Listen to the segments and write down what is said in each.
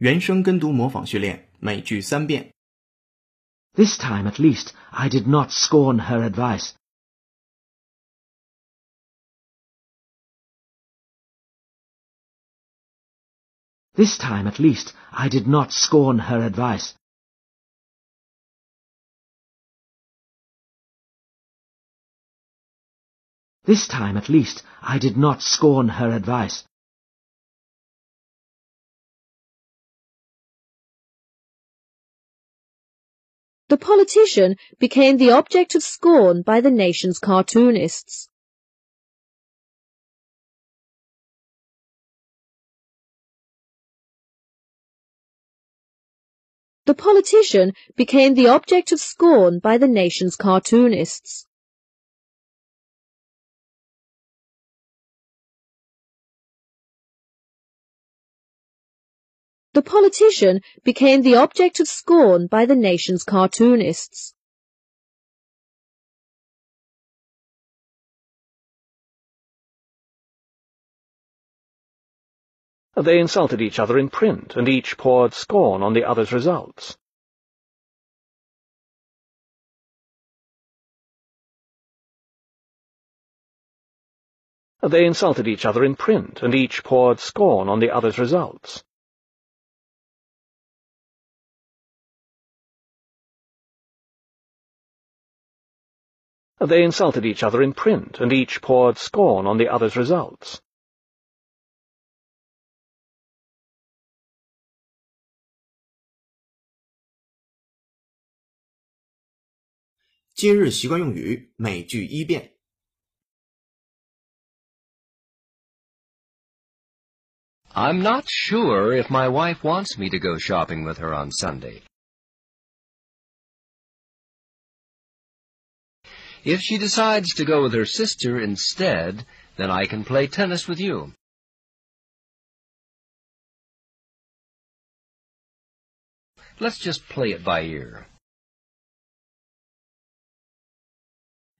原声跟读模仿训练，每句三遍。 This time at least I did not scorn her advice. This time at least I did not scorn her advice. This time at least I did not scorn her advice. The politician became the object of scorn by the nation's cartoonists. The politician became the object of scorn by the nation's cartoonists. The politician became the object of scorn by the nation's cartoonists. They insulted each other in print, and each poured scorn on the other's results. They insulted each other in print, and each poured scorn on the other's results. They insulted each other in print, and each poured scorn on the other's results. “今日习惯用语”每句一遍。 I'm not sure if my wife wants me to go shopping with her on Sunday. If she decides to go with her sister instead, then I can play tennis with you. Let's just play it by ear.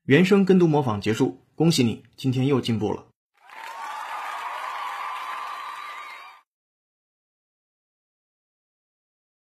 原声跟读模仿结束，恭喜你，今天又进步了。